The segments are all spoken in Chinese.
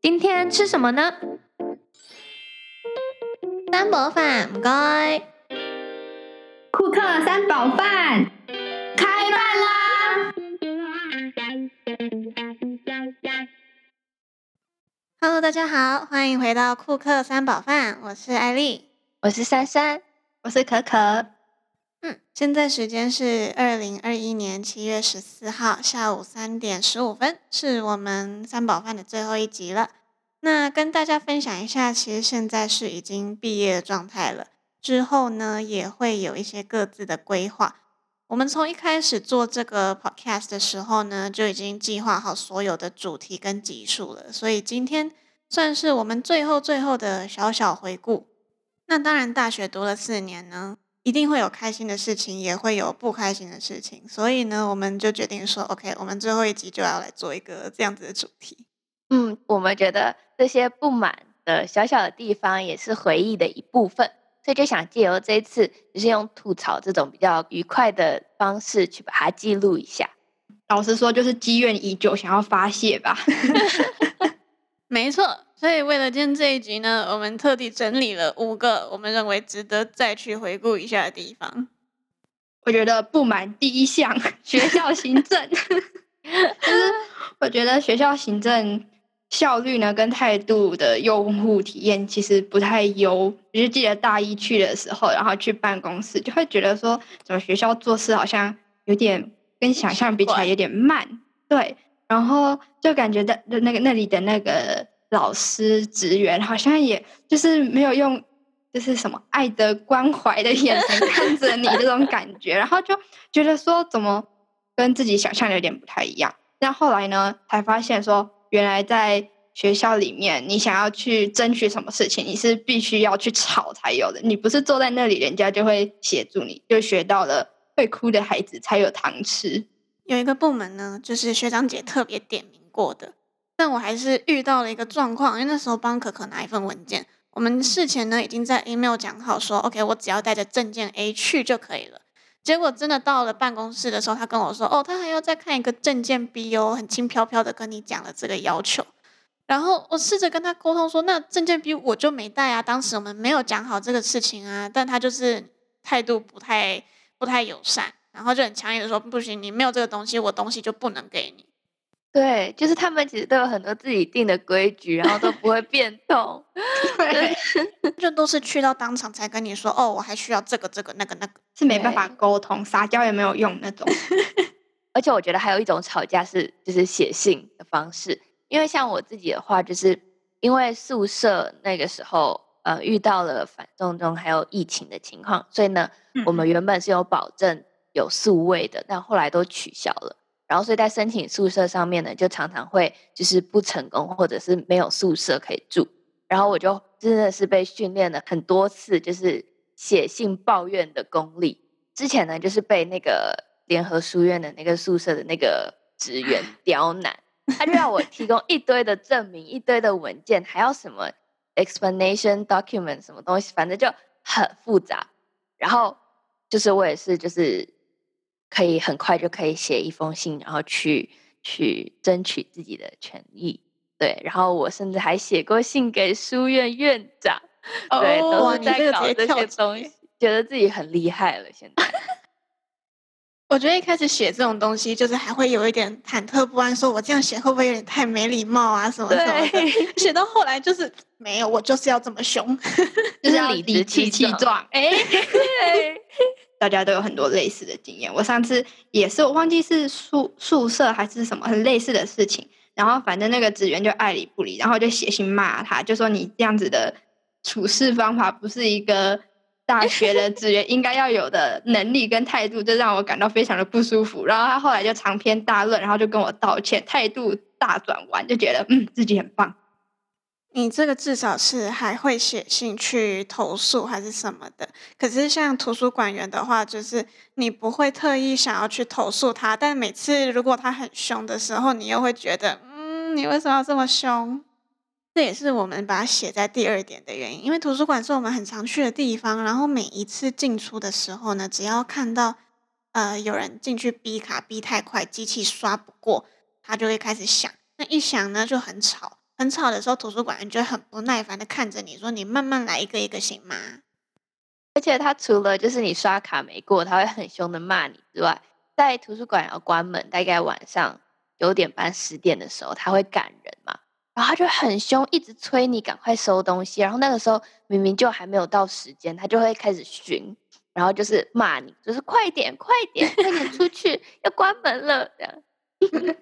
今天吃什么呢？三宝饭，唔该。库克三宝饭开饭啦！Hello，大家好，欢迎回到库克三宝饭，我是艾丽，我是珊珊，我是可可。嗯，现在时间是二零二一年七月十四号下午三点十五分，是我们三宝饭的最后一集了。那跟大家分享一下，其实现在是已经毕业的状态了。之后呢，也会有一些各自的规划。我们从一开始做这个 podcast 的时候呢，就已经计划好所有的主题跟集数了。所以今天算是我们最后最后的小小回顾。那当然，大学读了四年呢，一定会有开心的事情，也会有不开心的事情。所以呢，我们就决定说，OK，我们最后一集就要来做一个这样子的主题。嗯，我们觉得这些不满的小小的地方也是回忆的一部分，所以就想借由这一次，就是用吐槽这种比较愉快的方式去把它记录一下。老实说，就是积怨已久，想要发泄吧。没错，所以为了今天这一集呢，我们特地整理了五个我们认为值得再去回顾一下的地方。我觉得不满第一项，学校行政，就是我觉得学校行政。效率呢，跟态度的用户体验其实不太优。我就记得大一去的时候，然后去办公室，就会觉得说，怎么学校做事好像有点跟想象比起来有点慢，对。然后就感觉的那个那里的那个老师职员，好像也就是没有用，就是什么爱的关怀的眼神看着你这种感觉，然后就觉得说，怎么跟自己想象有点不太一样。但后来呢，才发现说。原来在学校里面，你想要去争取什么事情，你是必须要去吵才有的。你不是坐在那里，人家就会协助你。就学到了会哭的孩子才有糖吃。有一个部门呢，就是学长姐特别点名过的，但我还是遇到了一个状况，因为那时候帮可可拿一份文件，我们事前呢已经在 email 讲好说，OK，我只要带着证件 A 去就可以了。结果真的到了办公室的时候，他跟我说：“哦，他还要再看一个证件 B 哦，很轻飘飘的跟你讲了这个要求。”然后我试着跟他沟通说：“那证件 B 我就没带啊，当时我们没有讲好这个事情啊。”但他就是态度不太不太友善，然后就很强硬的说：“不行，你没有这个东西，我东西就不能给你。”对，就是他们其实都有很多自己定的规矩，然后都不会变 动。对，就都是去到当场才跟你说哦，我还需要这个这个那个那个，是没办法沟通，撒娇也没有用那种。而且我觉得还有一种吵架是就是写信的方式，因为像我自己的话，就是因为宿舍那个时候呃遇到了反动中还有疫情的情况，所以呢，我们原本是有保证有宿位的，但后来都取消了。然后，所以在申请宿舍上面呢，就常常会就是不成功，或者是没有宿舍可以住。然后我就真的是被训练了很多次，就是写信抱怨的功力。之前呢，就是被那个联合书院的那个宿舍的那个职员 刁难，他就要我提供一堆的证明、一堆的文件，还要什么 explanation document 什么东西，反正就很复杂。然后就是我也是就是。可以很快就可以写一封信，然后去去争取自己的权益。对，然后我甚至还写过信给书院院长，对，都是在搞这些东西，觉得自己很厉害了。现在，我觉得一开始写这种东西，就是还会有一点忐忑不安，说我这样写会不会有点太没礼貌啊，什么什么的。写到后来就是没有，我就是要这么凶，就是理直气壮。哎。大家都有很多类似的经验。我上次也是，我忘记是宿宿舍还是什么很类似的事情。然后反正那个职员就爱理不理，然后就写信骂他，就说你这样子的处事方法不是一个大 学的职员应该要有的能力跟态度，就让我感到非常的不舒服。然后他后来就长篇大论，然后就跟我道歉，态度大转弯，就觉得嗯自己很棒。你这个至少是还会写信去投诉还是什么的，可是像图书馆员的话，就是你不会特意想要去投诉他，但每次如果他很凶的时候，你又会觉得，嗯，你为什么要这么凶？这也是我们把它写在第二点的原因，因为图书馆是我们很常去的地方，然后每一次进出的时候呢，只要看到呃有人进去逼卡逼太快，机器刷不过，它就会开始响，那一响呢就很吵。很吵的时候，图书馆员就很不耐烦的看着你说：“你慢慢来，一个一个行吗？”而且他除了就是你刷卡没过，他会很凶的骂你之外，在图书馆要关门，大概晚上九点半十点的时候，他会赶人嘛，然后他就很凶，一直催你赶快收东西。然后那个时候明明就还没有到时间，他就会开始巡，然后就是骂你，就是快点快点快点出去，要关门了这样。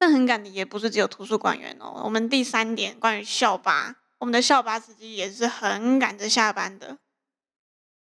但很赶的也不是只有图书馆员哦，我们第三点关于校巴，我们的校巴司机也是很赶着下班的。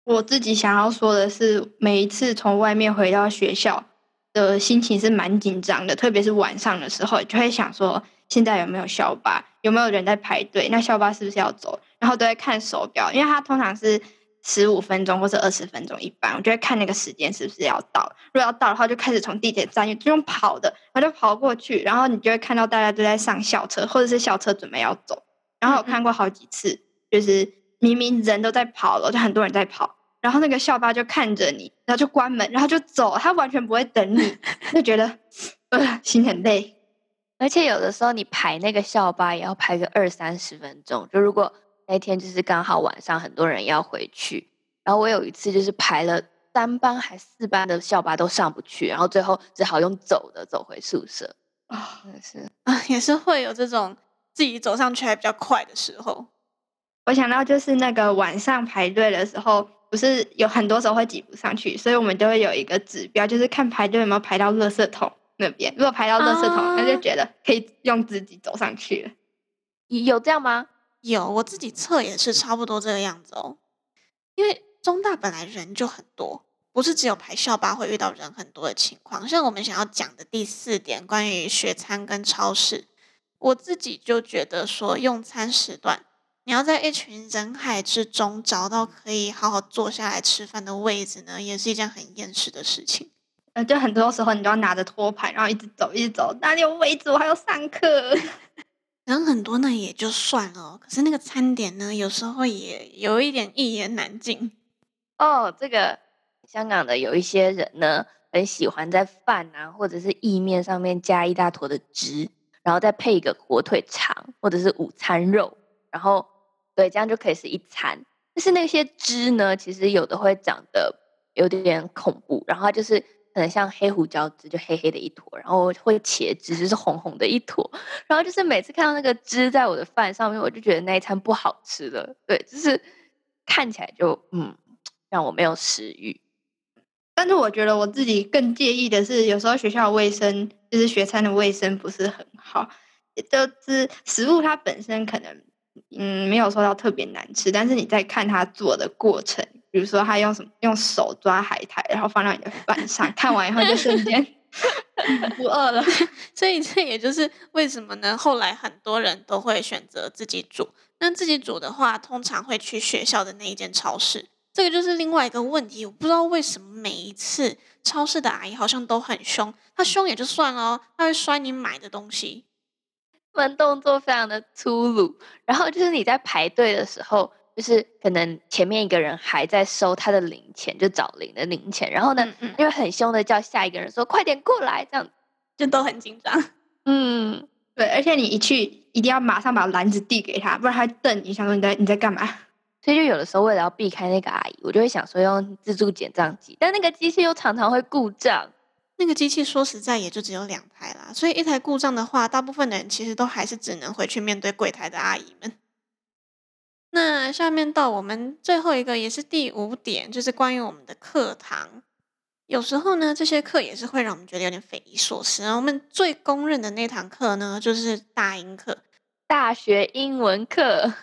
我自己想要说的是，每一次从外面回到学校的心情是蛮紧张的，特别是晚上的时候，就会想说现在有没有校巴，有没有人在排队，那校巴是不是要走？然后都会看手表，因为它通常是十五分钟或者二十分钟一班，我就会看那个时间是不是要到。如果要到的话，就开始从地铁站就用跑的，然后就跑过去，然后你就会看到大家都在上校车，或者是校车准备要走。然后我看过好几次，就是明明人都在跑了，就很多人在跑。然后那个校巴就看着你，然后就关门，然后就走，他完全不会等你，就觉得呃心很累。而且有的时候你排那个校巴也要排个二三十分钟，就如果那天就是刚好晚上很多人要回去，然后我有一次就是排了三班还四班的校巴都上不去，然后最后只好用走的走回宿舍啊，是啊，也是会有这种自己走上去还比较快的时候。我想到就是那个晚上排队的时候。不是有很多时候会挤不上去，所以我们就会有一个指标，就是看排队有没有排到垃圾桶那边。如果排到垃圾桶，那就觉得可以用自己走上去了。有这样吗？有，我自己测也是差不多这个样子哦。因为中大本来人就很多，不是只有排校巴会遇到人很多的情况。像我们想要讲的第四点，关于学餐跟超市，我自己就觉得说用餐时段。你要在一群人海之中找到可以好好坐下来吃饭的位置呢，也是一件很厌世的事情。呃，就很多时候你都要拿着托盘，然后一直走，一直走，哪里有位置？我还要上课。人很多呢也就算了，可是那个餐点呢，有时候也有一点一言难尽。哦，这个香港的有一些人呢，很喜欢在饭啊或者是意面上面加一大坨的汁，然后再配一个火腿肠或者是午餐肉，然后。对，这样就可以是一餐。但是那些汁呢，其实有的会长得有点恐怖，然后就是可能像黑胡椒汁，就黑黑的一坨，然后会茄汁，就是红红的一坨。然后就是每次看到那个汁在我的饭上面，我就觉得那一餐不好吃了。对，就是看起来就嗯，让我没有食欲。但是我觉得我自己更介意的是，有时候学校卫生就是学餐的卫生不是很好，就是食物它本身可能。嗯，没有说到特别难吃，但是你在看他做的过程，比如说他用什么用手抓海苔，然后放到你的饭上，看完以后就瞬间 不饿了。所以这也就是为什么呢？后来很多人都会选择自己煮。那自己煮的话，通常会去学校的那一间超市。这个就是另外一个问题，我不知道为什么每一次超市的阿姨好像都很凶。她凶也就算了，她会摔你买的东西。们动作非常的粗鲁，然后就是你在排队的时候，就是可能前面一个人还在收他的零钱，就找零的零钱，然后呢，嗯因为很凶的叫下一个人说快点过来，这样就都很紧张。嗯，对，而且你一去一定要马上把篮子递给他，不然他瞪你，想说你在你在干嘛？所以就有的时候为了要避开那个阿姨，我就会想说用自助结账机，但那个机器又常常会故障。那个机器说实在也就只有两台啦，所以一台故障的话，大部分的人其实都还是只能回去面对柜台的阿姨们。那下面到我们最后一个，也是第五点，就是关于我们的课堂。有时候呢，这些课也是会让我们觉得有点匪夷所思。我们最公认的那堂课呢，就是大英课，大学英文课。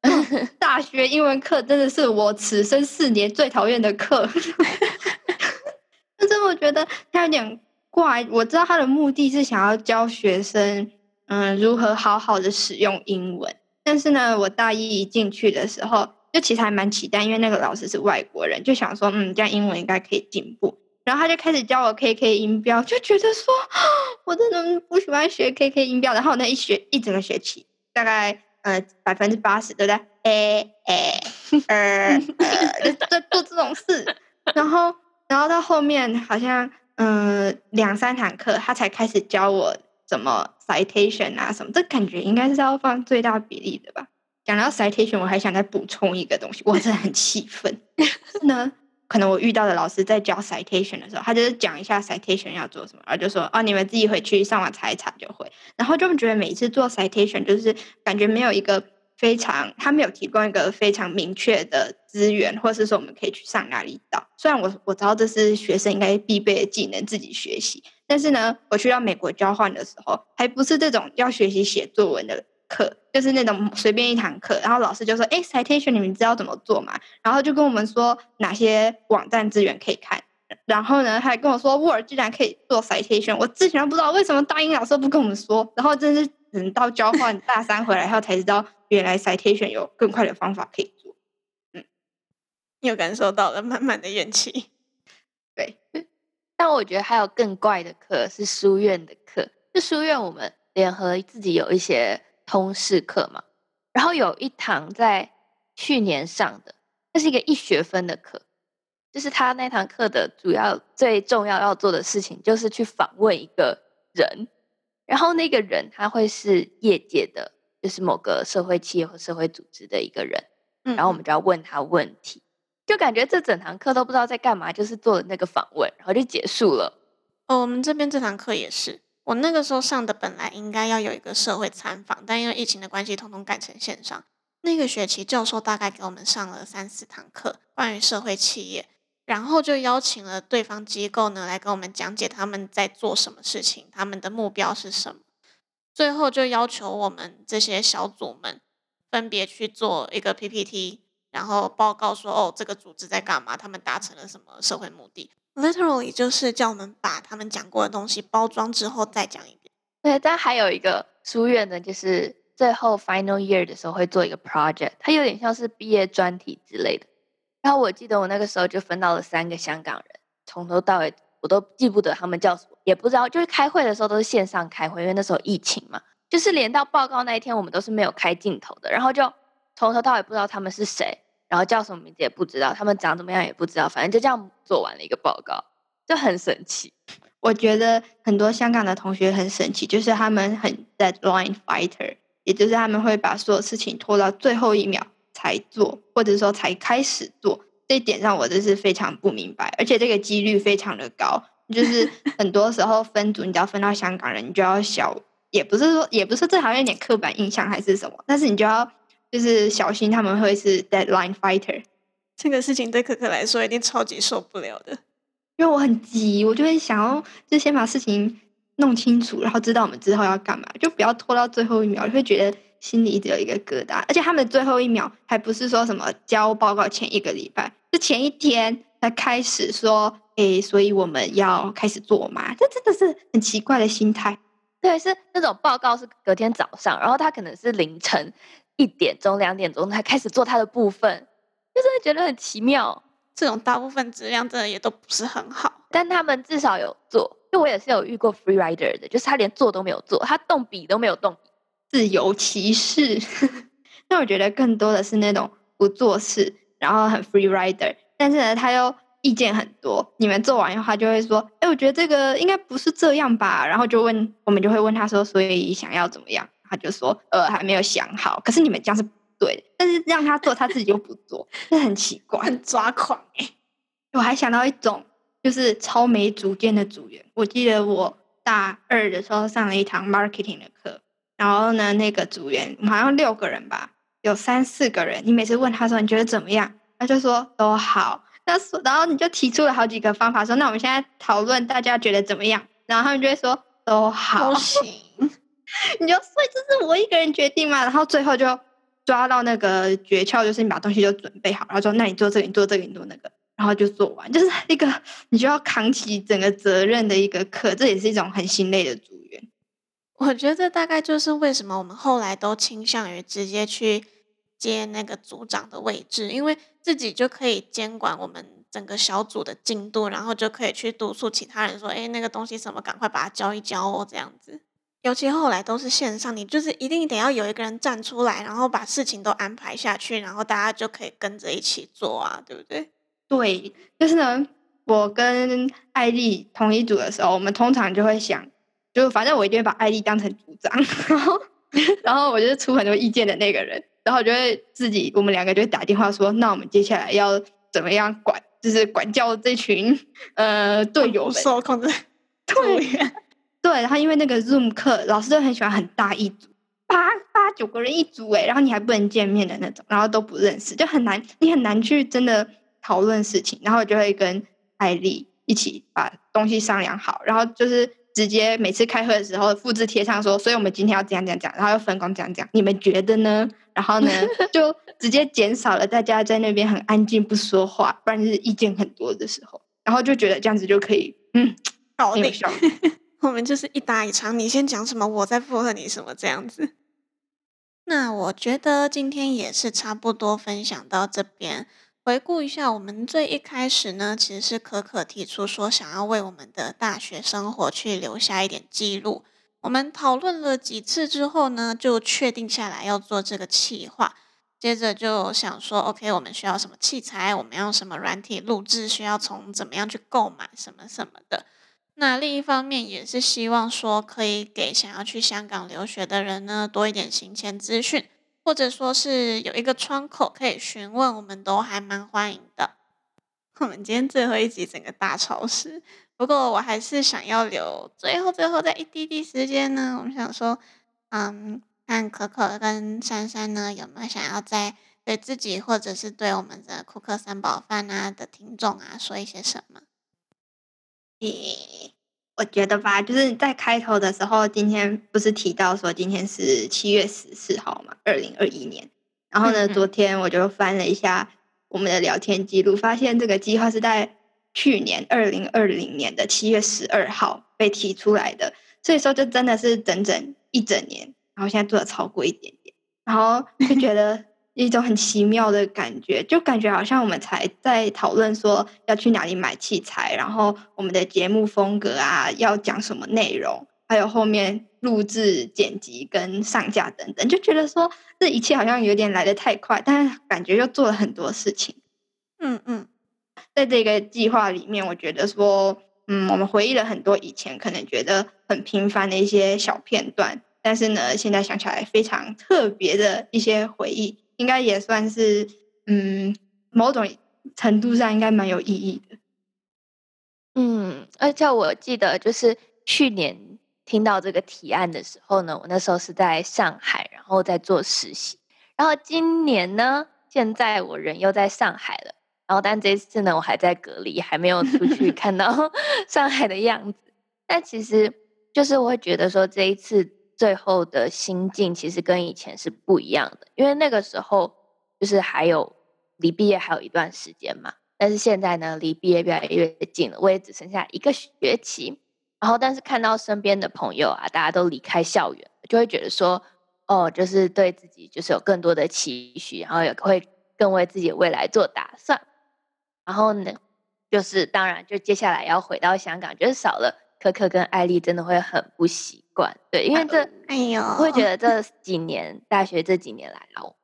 大学英文课真的是我此生四年最讨厌的课。但是我觉得他有点怪，我知道他的目的是想要教学生，嗯，如何好好的使用英文。但是呢，我大一一进去的时候，就其实还蛮期待，因为那个老师是外国人，就想说，嗯，这样英文应该可以进步。然后他就开始教我 K K 音标，就觉得说，我真的不喜欢学 K K 音标。然后我那一学一整个学期，大概呃百分之八十都在 A A 呃呃，就做这种事，然后。然后到后面好像嗯两三堂课，他才开始教我什么 citation 啊什么，这感觉应该是要放最大比例的吧。讲到 citation，我还想再补充一个东西，我真的很气愤。呢，可能我遇到的老师在教 citation 的时候，他就是讲一下 citation 要做什么，然后就说哦，你们自己回去上网查一查就会。然后就觉得每一次做 citation，就是感觉没有一个非常，他没有提供一个非常明确的资源，或是说我们可以去上哪里找。虽然我我知道这是学生应该必备的技能，自己学习，但是呢，我去到美国交换的时候，还不是这种要学习写作文的。课就是那种随便一堂课，然后老师就说：“哎，citation 你们知道怎么做吗？”然后就跟我们说哪些网站资源可以看。然后呢，还跟我说 Word 居然可以做 citation，我之前都不知道为什么大英老师不跟我们说。然后真是等到交换大三回来后才知道，原来 citation 有更快的方法可以做。嗯，又感受到了满满的怨气。对，但我觉得还有更怪的课是书院的课，就书院我们联合自己有一些。通识课嘛，然后有一堂在去年上的，那是一个一学分的课，就是他那堂课的主要最重要要做的事情，就是去访问一个人，然后那个人他会是业界的，就是某个社会企业或社会组织的一个人，然后我们就要问他问题，就感觉这整堂课都不知道在干嘛，就是做了那个访问，然后就结束了。哦，我们这边这堂课也是。我那个时候上的本来应该要有一个社会参访，但因为疫情的关系，通通改成线上。那个学期教授大概给我们上了三四堂课，关于社会企业，然后就邀请了对方机构呢来跟我们讲解他们在做什么事情，他们的目标是什么。最后就要求我们这些小组们分别去做一个 PPT，然后报告说哦，这个组织在干嘛，他们达成了什么社会目的。Literally 就是叫我们把他们讲过的东西包装之后再讲一遍。对，但还有一个书院呢，就是最后 final year 的时候会做一个 project，它有点像是毕业专题之类的。然后我记得我那个时候就分到了三个香港人，从头到尾我都记不得他们叫什么，也不知道，就是开会的时候都是线上开会，因为那时候疫情嘛，就是连到报告那一天我们都是没有开镜头的，然后就从头到尾不知道他们是谁。然后叫什么名字也不知道，他们长怎么样也不知道，反正就这样做完了一个报告，就很神奇。我觉得很多香港的同学很神奇，就是他们很 deadline fighter，也就是他们会把所有事情拖到最后一秒才做，或者说才开始做。这一点上我真是非常不明白，而且这个几率非常的高，就是 很多时候分组，你只要分到香港人，你就要小，也不是说，也不是这好像有点刻板印象还是什么，但是你就要。就是小心他们会是 deadline fighter，这个事情对可可来说一定超级受不了的，因为我很急，我就会想要就先把事情弄清楚，然后知道我们之后要干嘛，就不要拖到最后一秒，就会觉得心里一直有一个疙瘩。而且他们最后一秒还不是说什么交报告前一个礼拜，是前一天才开始说，哎，所以我们要开始做嘛？这真的是很奇怪的心态。对，是那种报告是隔天早上，然后他可能是凌晨。一点钟、两点钟才开始做他的部分，就真的觉得很奇妙。这种大部分质量真的也都不是很好，但他们至少有做。就我也是有遇过 free rider 的，就是他连做都没有做，他动笔都没有动，自由骑士。那我觉得更多的是那种不做事，然后很 free rider，但是呢他又意见很多。你们做完的话就会说：“哎，我觉得这个应该不是这样吧？”然后就问我们就会问他说：“所以想要怎么样？”他就说：“呃，还没有想好。可是你们这样是不对的。但是让他做，他自己又不做，这很奇怪，很抓狂哎。我还想到一种，就是超没主见的组员。我记得我大二的时候上了一堂 marketing 的课，然后呢，那个组员好像六个人吧，有三四个人。你每次问他说你觉得怎么样，他就说都好。那说，然后你就提出了好几个方法，说那我们现在讨论大家觉得怎么样？然后他们就会说都好，行。”你就所以这是我一个人决定嘛，然后最后就抓到那个诀窍，就是你把东西都准备好，然后说那你做这个，你做这个，你做那个，然后就做完，就是一个你就要扛起整个责任的一个课，这也是一种很心累的组员。我觉得大概就是为什么我们后来都倾向于直接去接那个组长的位置，因为自己就可以监管我们整个小组的进度，然后就可以去督促其他人说，哎，那个东西什么，赶快把它交一交哦，这样子。尤其后来都是线上，你就是一定得要有一个人站出来，然后把事情都安排下去，然后大家就可以跟着一起做啊，对不对？对，就是呢，我跟艾丽同一组的时候，我们通常就会想，就反正我一定会把艾丽当成组长，然后然后我就是出很多意见的那个人，然后就会自己我们两个就会打电话说，那我们接下来要怎么样管，就是管教这群呃队友们受 控制对对，然后因为那个 Zoom 课，老师都很喜欢很大一组，八八九个人一组哎，然后你还不能见面的那种，然后都不认识，就很难，你很难去真的讨论事情，然后就会跟艾丽一起把东西商量好，然后就是直接每次开会的时候复制贴上说，所以我们今天要这样这样讲，然后又分工这样讲，你们觉得呢？然后呢，就直接减少了大家在那边很安静不说话，不然就是意见很多的时候，然后就觉得这样子就可以，嗯，搞定。我们就是一搭一唱，你先讲什么，我再附和你什么这样子。那我觉得今天也是差不多分享到这边。回顾一下，我们最一开始呢，其实是可可提出说想要为我们的大学生活去留下一点记录。我们讨论了几次之后呢，就确定下来要做这个企划。接着就想说，OK，我们需要什么器材？我们要什么软体录制？需要从怎么样去购买什么什么的。那另一方面也是希望说，可以给想要去香港留学的人呢多一点行前资讯，或者说是有一个窗口可以询问，我们都还蛮欢迎的。我们今天最后一集整个大超时，不过我还是想要留最后最后在一滴滴时间呢，我们想说，嗯，看可可跟珊珊呢有没有想要在对自己或者是对我们的库克三宝饭啊的听众啊说一些什么。诶，我觉得吧，就是在开头的时候，今天不是提到说今天是七月十四号嘛，二零二一年。然后呢，昨天我就翻了一下我们的聊天记录，发现这个计划是在去年二零二零年的七月十二号被提出来的，所以说就真的是整整一整年，然后现在做的超过一点点，然后就觉得一种很奇妙的感觉，就感觉好像我们才在讨论说要去哪里买器材，然后我们的节目风格啊，要讲什么内容，还有后面录制、剪辑跟上架等等，就觉得说这一切好像有点来得太快，但是感觉又做了很多事情。嗯嗯在这个计划里面，我觉得说，嗯，我们回忆了很多以前可能觉得很平凡的一些小片段，但是呢，现在想起来非常特别的一些回忆，应该也算是，嗯，某种程度上应该蛮有意义的。嗯，而且我记得就是去年听到这个提案的时候呢，我那时候是在上海，然后在做实习。然后今年呢，现在我人又在上海了，然后但这一次呢，我还在隔离，还没有出去 看到 上海的样子。但其实就是我会觉得说，这一次最后的心境其实跟以前是不一样的，因为那个时候就是还有离毕业还有一段时间嘛。但是现在呢，离毕业越来越近了，我也只剩下一个学期。然后，但是看到身边的朋友啊，大家都离开校园，就会觉得说，哦，就是对自己就是有更多的期许，然后也会更为自己未来做打算。然后呢，就是当然，就接下来要回到香港，就是少了可可跟艾丽，真的会很不习惯。对，因为这哎呦，我会觉得这几年大学这几年来哦，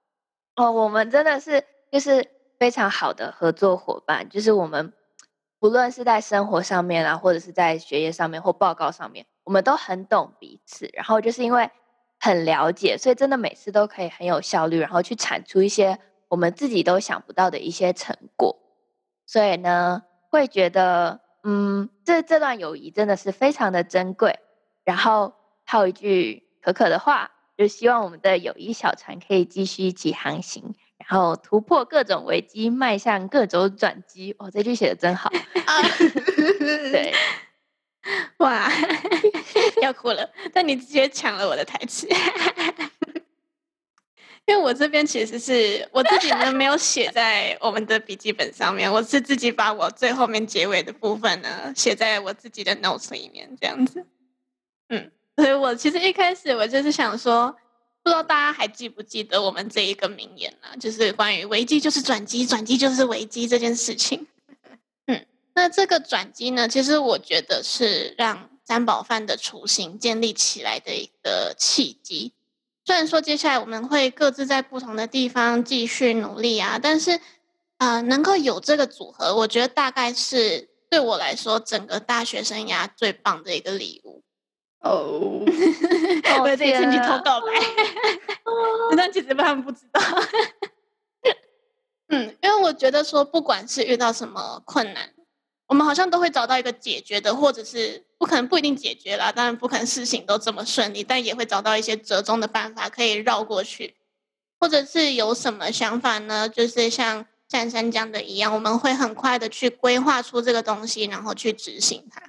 哦，我们真的是就是非常好的合作伙伴，就是我们不论是在生活上面啊，或者是在学业上面或报告上面，我们都很懂彼此。然后就是因为很了解，所以真的每次都可以很有效率，然后去产出一些我们自己都想不到的一些成果。所以呢，会觉得嗯，这这段友谊真的是非常的珍贵。然后套一句可可的话，就希望我们的友谊小船可以继续一起航行，然后突破各种危机，迈向各种转机。哦，这句写的真好。啊对，哇，要哭了！但你直接抢了我的台词，因为我这边其实是我自己呢没有写在我们的笔记本上面，我是自己把我最后面结尾的部分呢写在我自己的 notes 里面，这样子。嗯，所以我其实一开始我就是想说，不知道大家还记不记得我们这一个名言呢、就是关于危机就是转机，转机就是危机这件事情。嗯那这个转机呢，其实我觉得是让三宝饭的雏形建立起来的一个契机。虽然说接下来我们会各自在不同的地方继续努力啊，但是啊、呃能够有这个组合，我觉得大概是对我来说整个大学生涯最棒的一个礼物。哦，我在这里趁机天啊偷告白，但其实他们不知道。嗯，因为我觉得说，不管是遇到什么困难，我们好像都会找到一个解决的，或者是不可能不一定解决啦，当然不可能事情都这么顺利，但也会找到一些折中的办法可以绕过去，或者是有什么想法呢？就是像珊珊讲的一样，我们会很快的去规划出这个东西，然后去执行它。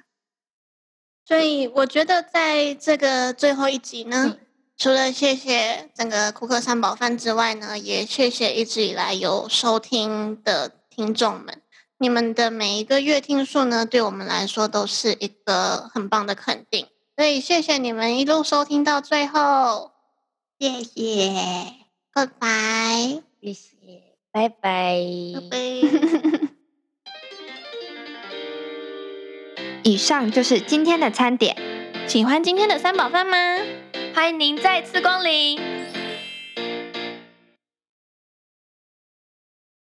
所以我觉得在这个最后一集呢，嗯除了谢谢整个库克三宝饭之外呢，也谢谢一直以来有收听的听众们。你们的每一个月听数呢，对我们来说都是一个很棒的肯定。所以谢谢你们一路收听到最后，谢谢，Goodbye，谢谢，拜拜。拜拜。以上就是今天的餐点。喜欢今天的三宝饭吗？欢迎您再次光临。